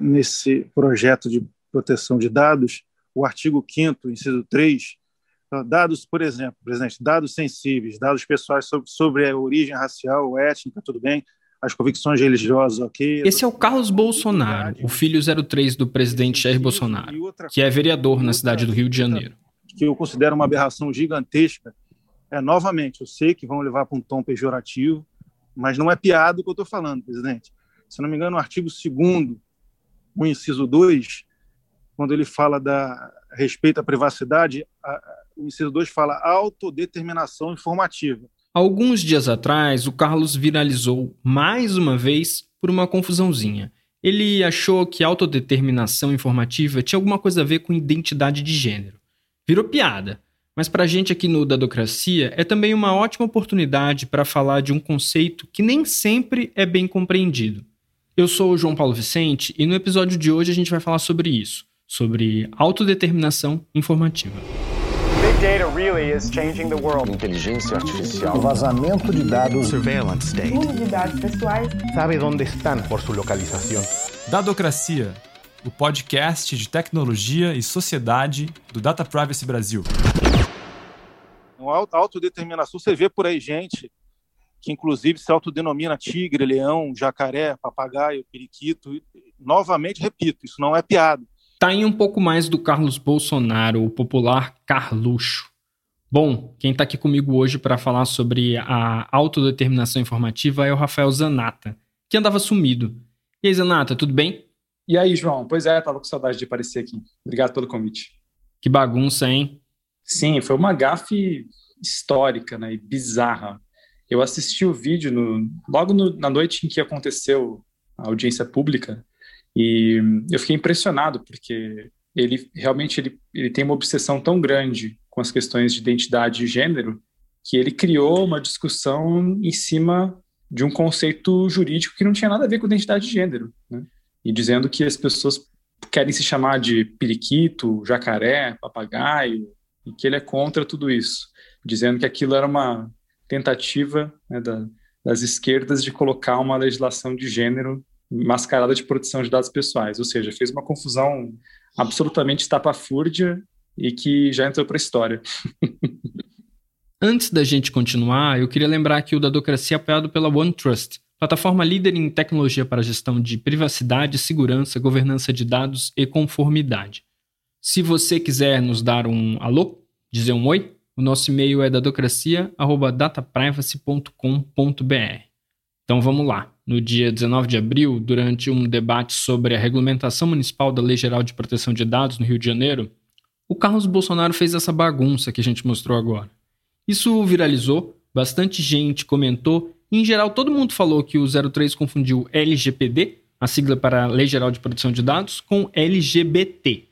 nesse projeto de proteção de dados, o artigo 5 inciso 3, dados, por exemplo, presidente, dados sensíveis, dados pessoais sobre, sobre a origem racial, étnica, tudo bem, as convicções religiosas, ok. Esse é o Carlos Bolsonaro, o filho 03 do presidente Jair Bolsonaro, que é vereador na cidade do Rio de Janeiro. Que eu considero uma aberração gigantesca. É, novamente, eu sei que vão levar para um tom pejorativo, mas não é piada o que eu estou falando, presidente. Se não me engano, o artigo 2 o inciso 2, quando ele fala da respeito à privacidade, a, o inciso 2 fala autodeterminação informativa. Alguns dias atrás, o Carlos viralizou mais uma vez por uma confusãozinha. Ele achou que autodeterminação informativa tinha alguma coisa a ver com identidade de gênero. Virou piada, mas para a gente aqui no Dadocracia é também uma ótima oportunidade para falar de um conceito que nem sempre é bem compreendido. Eu sou o João Paulo Vicente e no episódio de hoje a gente vai falar sobre isso, sobre autodeterminação informativa. Big data really is changing the world. Inteligência artificial. O vazamento de dados. Surveillance state. Uso de dados pessoais. Sabe onde estão por sua localização. Dadocracia, o podcast de tecnologia e sociedade do Data Privacy Brasil. Autodeterminação, você vê por aí gente que inclusive se autodenomina tigre, leão, jacaré, papagaio, periquito. Novamente, repito, isso não é piada. Tá aí um pouco mais do Carlos Bolsonaro, o popular Carluxo. Bom, quem está aqui comigo hoje para falar sobre a autodeterminação informativa é o Rafael Zanata, que andava sumido. E aí, Zanata, tudo bem? E aí, João? Pois é, tava com saudade de aparecer aqui. Obrigado pelo convite. Que bagunça, hein? Sim, foi uma gafe histórica né, e bizarra. Eu assisti o vídeo no, logo no, na noite em que aconteceu a audiência pública e eu fiquei impressionado porque ele realmente ele, ele tem uma obsessão tão grande com as questões de identidade e gênero que ele criou uma discussão em cima de um conceito jurídico que não tinha nada a ver com identidade de gênero, né? e dizendo que as pessoas querem se chamar de periquito, jacaré, papagaio, e que ele é contra tudo isso, dizendo que aquilo era uma tentativa né, da, das esquerdas de colocar uma legislação de gênero mascarada de proteção de dados pessoais, ou seja, fez uma confusão absolutamente estapafúrdia e que já entrou para a história. Antes da gente continuar, eu queria lembrar que o Dadocracia é apoiado pela OneTrust, plataforma líder em tecnologia para gestão de privacidade, segurança, governança de dados e conformidade. Se você quiser nos dar um alô, dizer um oi, o nosso e-mail é dadocracia.dataprivacy.com.br. Então vamos lá. No dia 19 de abril, durante um debate sobre a regulamentação municipal da Lei Geral de Proteção de Dados no Rio de Janeiro, o Carlos Bolsonaro fez essa bagunça que a gente mostrou agora. Isso viralizou, bastante gente comentou, e em geral todo mundo falou que o 03 confundiu LGPD, a sigla para Lei Geral de Proteção de Dados, com LGBT.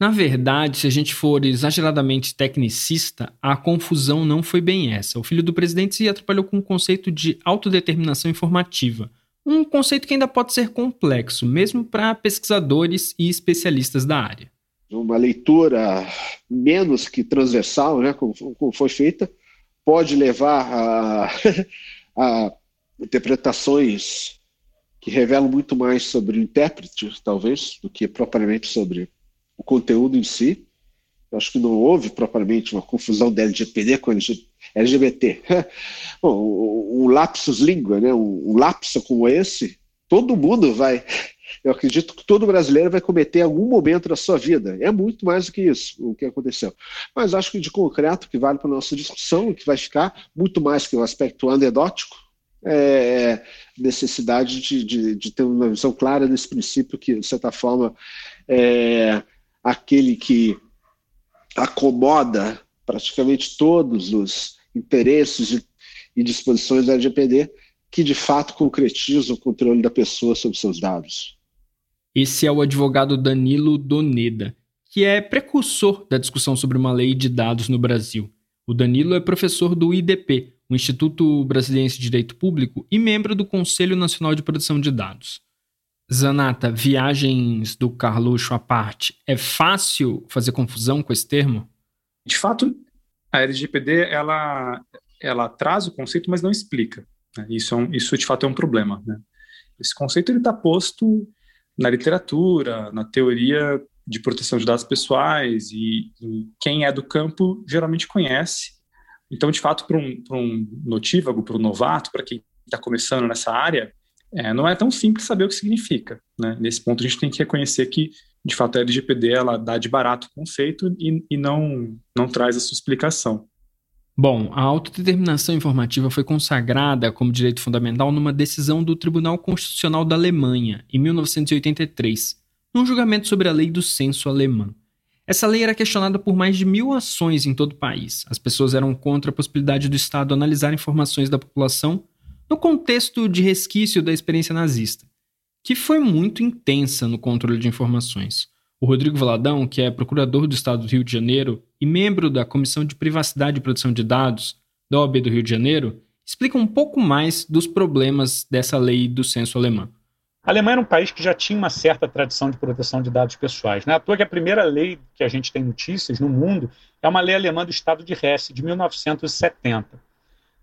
Na verdade, se a gente for exageradamente tecnicista, a confusão não foi bem essa. O filho do presidente se atrapalhou com o conceito de autodeterminação informativa, um conceito que ainda pode ser complexo, mesmo para pesquisadores e especialistas da área. Uma leitura menos que transversal, né, como, foi feita, pode levar a, a interpretações que revelam muito mais sobre o intérprete, talvez, do que propriamente sobre o conteúdo em si. Eu acho que não houve propriamente uma confusão da LGPD com LGBT. Bom, um, lapsus língua, né? um, lapso como esse, todo mundo vai. Eu acredito que todo brasileiro vai cometer algum momento da sua vida. É muito mais do que isso o que aconteceu. Mas acho que de concreto, que vale para a nossa discussão, que vai ficar muito mais que o um aspecto anedótico, é necessidade de, de, de, ter uma visão clara desse princípio que, de certa forma, é, aquele que acomoda praticamente todos os interesses e disposições da LGPD que de fato concretizam o controle da pessoa sobre seus dados. Esse é o advogado Danilo Doneda, que é precursor da discussão sobre uma lei de dados no Brasil. O Danilo é professor do IDP, o Instituto Brasileiro de Direito Público, e membro do Conselho Nacional de Proteção de Dados. Zanata, viagens do Carluxo à parte, é fácil fazer confusão com esse termo? De fato, a LGPD ela, ela traz o conceito, mas não explica. Né? Isso, é um, isso de fato é um problema. Né? Esse conceito está posto na literatura, na teoria de proteção de dados pessoais, e, e quem é do campo geralmente conhece. Então, de fato, para um, um notívago, para um novato, para quem está começando nessa área, é, não é tão simples saber o que significa. Né? Nesse ponto, a gente tem que reconhecer que, de fato, a LGPD ela dá de barato o conceito e, e não, não traz a sua explicação. Bom, a autodeterminação informativa foi consagrada como direito fundamental numa decisão do Tribunal Constitucional da Alemanha, em 1983, num julgamento sobre a lei do censo alemã. Essa lei era questionada por mais de mil ações em todo o país. As pessoas eram contra a possibilidade do Estado analisar informações da população no contexto de resquício da experiência nazista, que foi muito intensa no controle de informações. O Rodrigo Valadão, que é procurador do Estado do Rio de Janeiro e membro da Comissão de Privacidade e Proteção de Dados da OAB do Rio de Janeiro, explica um pouco mais dos problemas dessa lei do censo alemã. A Alemanha era um país que já tinha uma certa tradição de proteção de dados pessoais. Não é à toa que a primeira lei que a gente tem notícias no mundo é uma lei alemã do Estado de Hesse, de 1970.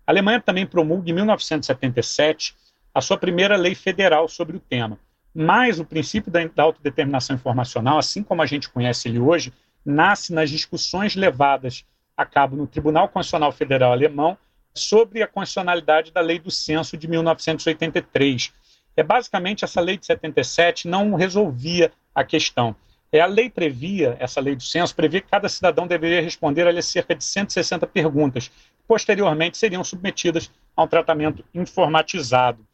A Alemanha também promulga, em 1977, a sua primeira lei federal sobre o tema. Mas o princípio da, da autodeterminação informacional, assim como a gente conhece ele hoje, nasce nas discussões levadas a cabo no Tribunal Constitucional Federal Alemão sobre a constitucionalidade da Lei do Censo de 1983. É basicamente essa lei de 77 não resolvia a questão. É, a lei previa, essa lei do censo, previa que cada cidadão deveria responder a cerca de 160 perguntas, posteriormente seriam submetidas a um tratamento informatizado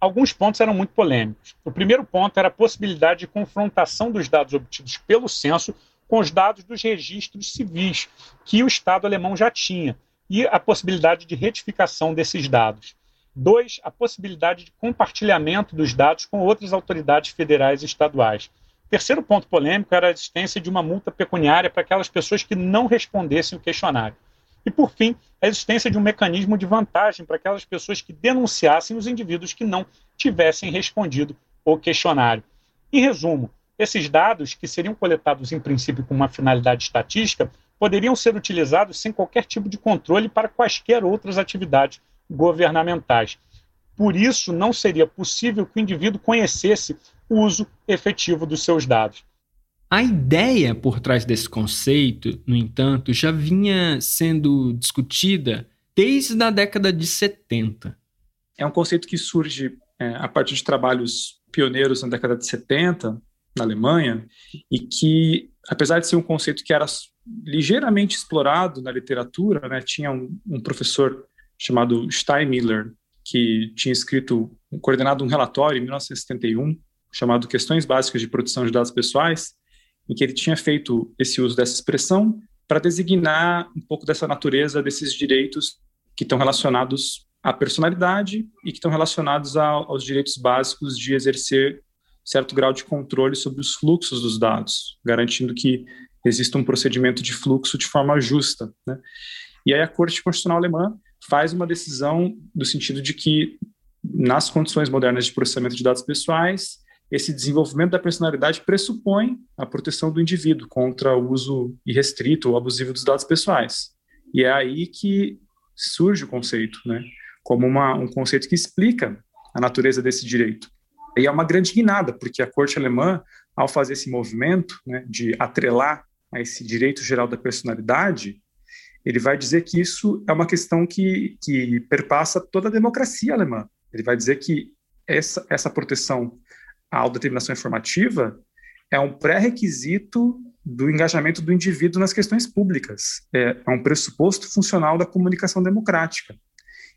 alguns pontos eram muito polêmicos. O primeiro ponto era a possibilidade de confrontação dos dados obtidos pelo censo com os dados dos registros civis, que o Estado alemão já tinha, e a possibilidade de retificação desses dados. Dois, a possibilidade de compartilhamento dos dados com outras autoridades federais e estaduais. Terceiro ponto polêmico era a existência de uma multa pecuniária para aquelas pessoas que não respondessem o questionário. E, por fim, a existência de um mecanismo de vantagem para aquelas pessoas que denunciassem os indivíduos que não tivessem respondido o questionário. Em resumo, esses dados, que seriam coletados em princípio com uma finalidade estatística, poderiam ser utilizados sem qualquer tipo de controle para quaisquer outras atividades governamentais. Por isso, não seria possível que o indivíduo conhecesse o uso efetivo dos seus dados. A ideia por trás desse conceito, no entanto, já vinha sendo discutida desde a década de 70. É um conceito que surge é, a partir de trabalhos pioneiros na década de 70, na Alemanha, e que, apesar de ser um conceito que era ligeiramente explorado na literatura, né, tinha um, um professor chamado Steinmiller, que tinha escrito, coordenado um relatório em 1971, chamado Questões Básicas de Proteção de Dados Pessoais, em que ele tinha feito esse uso dessa expressão para designar um pouco dessa natureza desses direitos que estão relacionados à personalidade e que estão relacionados a, aos direitos básicos de exercer certo grau de controle sobre os fluxos dos dados, garantindo que exista um procedimento de fluxo de forma justa. Né? E aí a Corte Constitucional Alemã faz uma decisão no sentido de que, nas condições modernas de processamento de dados pessoais, esse desenvolvimento da personalidade pressupõe a proteção do indivíduo contra o uso irrestrito ou abusivo dos dados pessoais. E é aí que surge o conceito, né, como uma, um conceito que explica a natureza desse direito. E é uma grande guinada, porque a corte alemã, ao fazer esse movimento né, de atrelar a esse direito geral da personalidade, ele vai dizer que isso é uma questão que, que perpassa toda a democracia alemã. Ele vai dizer que essa, essa proteção a autodeterminação informativa é um pré-requisito do engajamento do indivíduo nas questões públicas. É, é, um pressuposto funcional da comunicação democrática.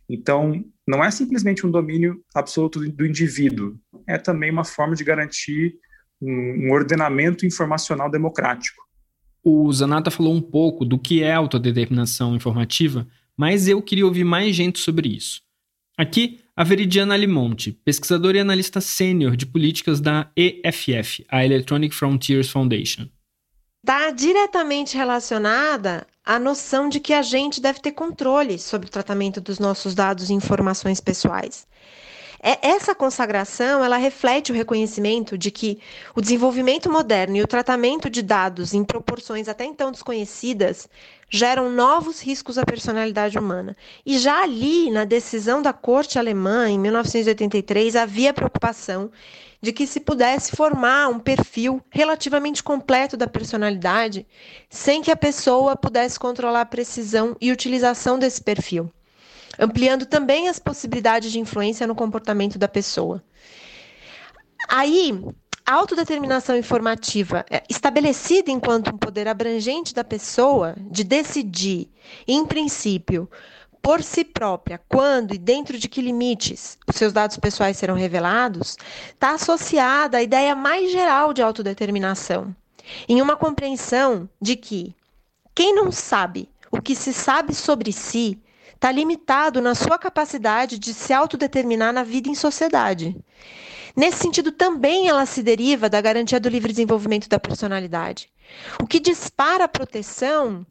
Então, não é simplesmente um domínio absoluto do indivíduo, é também uma forma de garantir um, um ordenamento informacional democrático. O Zanata falou um pouco do que é autodeterminação informativa, mas eu queria ouvir mais gente sobre isso. Aqui, a Veridiana Limonte, pesquisadora e analista sênior de políticas da EFF, a Electronic Frontiers Foundation. Está diretamente relacionada à noção de que a gente deve ter controle sobre o tratamento dos nossos dados e informações pessoais. É, essa consagração, ela reflete o reconhecimento de que o desenvolvimento moderno e o tratamento de dados em proporções até então desconhecidas geram novos riscos à personalidade humana. E já ali, na decisão da corte alemã, em 1983, havia preocupação de que se pudesse formar um perfil relativamente completo da personalidade, sem que a pessoa pudesse controlar a precisão e utilização desse perfil ampliando também as possibilidades de influência no comportamento da pessoa. Aí, a autodeterminação informativa é estabelecida enquanto um poder abrangente da pessoa de decidir, em princípio, por si própria, quando e dentro de que limites os seus dados pessoais serão revelados, está associada à ideia mais geral de autodeterminação, em uma compreensão de que quem não sabe o que se sabe sobre si está limitado na sua capacidade de se autodeterminar na vida em sociedade. Nesse sentido, também ela se deriva da garantia do livre desenvolvimento da personalidade. O que dispara a proteção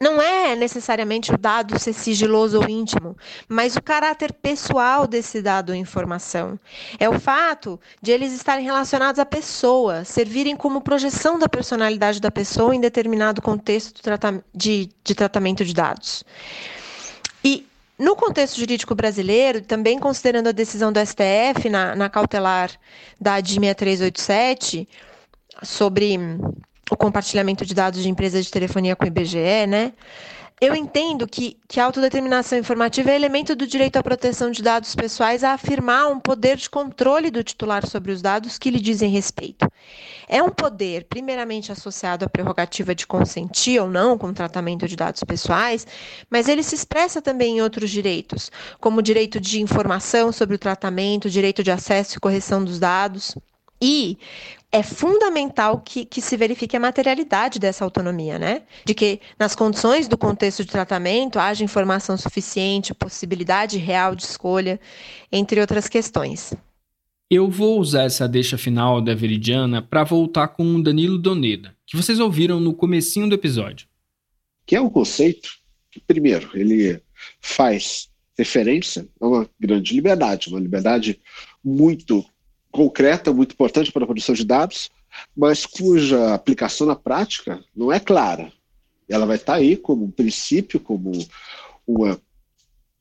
não é necessariamente o dado ser sigiloso ou íntimo, mas o caráter pessoal desse dado ou informação. É o fato de eles estarem relacionados à pessoa, servirem como projeção da personalidade da pessoa em determinado contexto de, de tratamento de dados. No contexto jurídico brasileiro, também considerando a decisão do STF na, na cautelar da AD 6387 sobre o compartilhamento de dados de empresas de telefonia com o IBGE, né? Eu entendo que, que a autodeterminação informativa é elemento do direito à proteção de dados pessoais a afirmar um poder de controle do titular sobre os dados que lhe dizem respeito. É um poder, primeiramente associado à prerrogativa de consentir ou não com o tratamento de dados pessoais, mas ele se expressa também em outros direitos, como o direito de informação sobre o tratamento, direito de acesso e correção dos dados. E é fundamental que, que se verifique a materialidade dessa autonomia, né? De que, nas condições do contexto de tratamento, haja informação suficiente, possibilidade real de escolha, entre outras questões. Eu vou usar essa deixa final da Veridiana para voltar com o Danilo Doneda, que vocês ouviram no comecinho do episódio. Que é um conceito que, primeiro, ele faz referência a uma grande liberdade, uma liberdade muito concreta, muito importante para a produção de dados, mas cuja aplicação na prática não é clara. Ela vai estar aí como um princípio, como uma,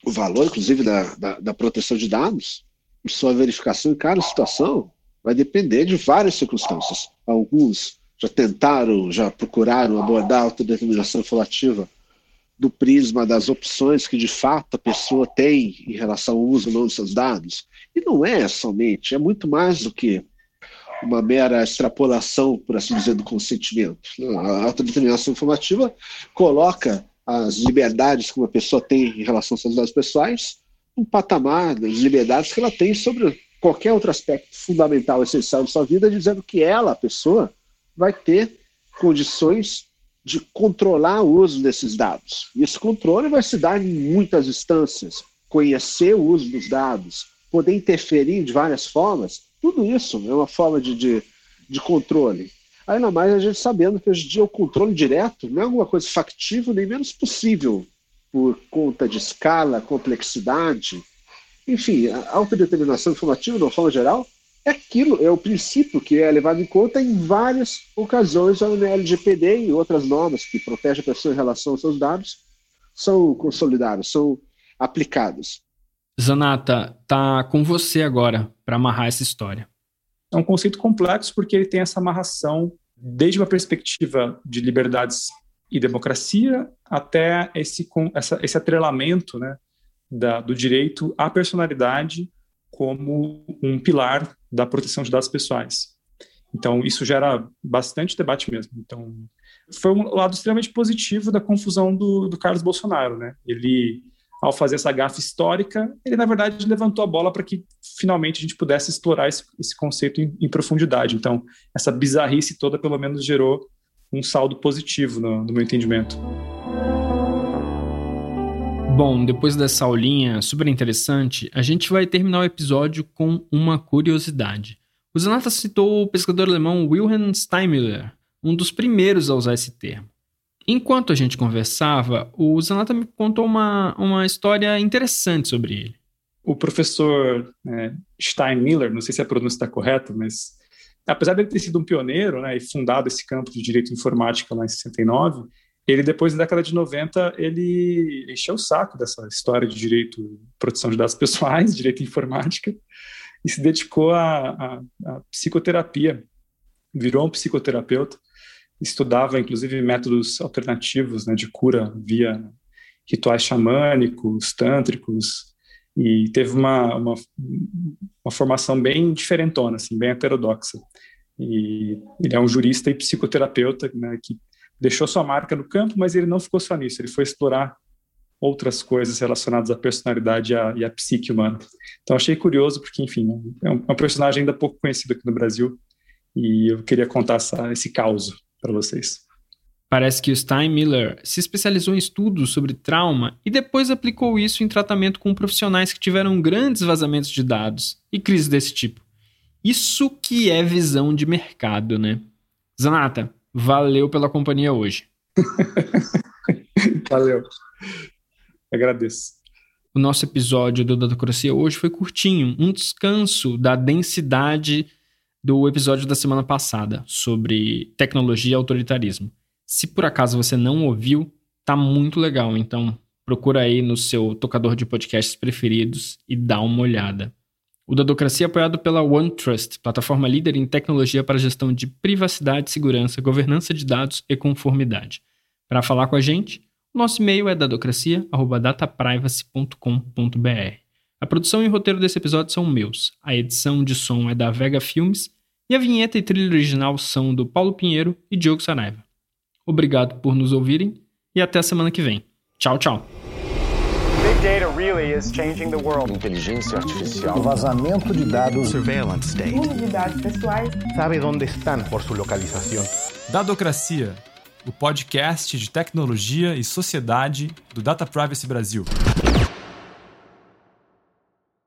o valor, inclusive, da, da, da proteção de dados, e sua verificação em cada situação vai depender de várias circunstâncias. Alguns já tentaram, já procuraram abordar a autodeterminação informativa do prisma das opções que de fato a pessoa tem em relação ao uso ou não dos seus dados. E não é somente, é muito mais do que uma mera extrapolação, por assim dizer, do consentimento. A autodeterminação informativa coloca as liberdades que uma pessoa tem em relação aos seus dados pessoais um patamar das liberdades que ela tem sobre qualquer outro aspecto fundamental, essencial de sua vida, dizendo que ela, a pessoa, vai ter condições de controlar o uso desses dados. E esse controle vai se dar em muitas instâncias. Conhecer o uso dos dados, poder interferir de várias formas, tudo isso é uma forma de, de, de controle. Ainda mais a gente sabendo que hoje em dia o controle direto não é alguma coisa factível, nem menos possível, por conta de escala, complexidade. Enfim, a autodeterminação informativa, de uma forma geral, é aquilo, é o princípio que é levado em conta em várias ocasiões no LGPD e outras normas que protegem a pessoa em relação aos seus dados são consolidados, são aplicados. Zanata, tá com você agora para amarrar essa história. É um conceito complexo porque ele tem essa amarração desde uma perspectiva de liberdades e democracia até esse, essa, esse atrelamento né, da, do direito à personalidade como um pilar da proteção de dados pessoais. Então, isso gera bastante debate mesmo. Então, foi um lado extremamente positivo da confusão do, do Carlos Bolsonaro, né? Ele ao fazer essa gafa histórica, ele na verdade levantou a bola para que finalmente a gente pudesse explorar esse, esse conceito em, em, profundidade. Então, essa bizarrice toda pelo menos gerou um saldo positivo no, no meu entendimento. Bom, depois dessa aulinha super interessante, a gente vai terminar o episódio com uma curiosidade. O Zanata citou o pescador alemão Wilhelm Steinmüller, um dos primeiros a usar esse termo. Enquanto a gente conversava, o Zanata me contou uma, uma história interessante sobre ele. o professor é, Steinmiller, não sei se a pronúncia está correta, mas apesar de ele ter sido um pioneiro né, e fundado esse campo de direito informática lá em 69, ele depois, na década de 90, ele encheu o saco dessa história de direito, proteção de dados pessoais, direito informática, e se dedicou à, psicoterapia, virou um psicoterapeuta, estudava inclusive métodos alternativos né, de cura via rituais xamânicos, tântricos, e teve uma, uma, uma formação bem diferentona, assim, bem heterodoxa. E ele é um jurista e psicoterapeuta né, que deixou sua marca no campo, mas ele não ficou só nisso, ele foi explorar outras coisas relacionadas à personalidade e à, e à psique humana. Então achei curioso, porque, enfim, é um, é um, personagem ainda pouco conhecido aqui no Brasil, e eu queria contar essa, esse caos para vocês. Parece que o Steinmiller se especializou em estudos sobre trauma e depois aplicou isso em tratamento com profissionais que tiveram grandes vazamentos de dados e crises desse tipo. Isso que é visão de mercado, né? Zanata, valeu pela companhia hoje. valeu. Agradeço. O nosso episódio do Datacracia hoje foi curtinho, um descanso da densidade do episódio da semana passada sobre tecnologia e autoritarismo. Se por acaso você não ouviu, tá muito legal, então procura aí no seu tocador de podcasts preferidos e dá uma olhada. O Dadocracia é apoiado pela OneTrust, plataforma líder em tecnologia para gestão de privacidade, segurança, governança de dados e conformidade. Para falar com a gente, nosso e-mail é dadocracia.dataprivacy.com.br. A produção e roteiro desse episódio são meus. A edição de som é da Vega Filmes e a vinheta e trilha original são do Paulo Pinheiro e Diogo Saraiva. Obrigado por nos ouvirem e até a semana que vem. Tchau, tchau. Big data really is changing the world. Inteligência artificial. O vazamento de dados. Surveillance state. Uso de dados pessoais. Sabe onde estão por sua localização. Dadocracia o podcast de tecnologia e sociedade do Data Privacy Brasil.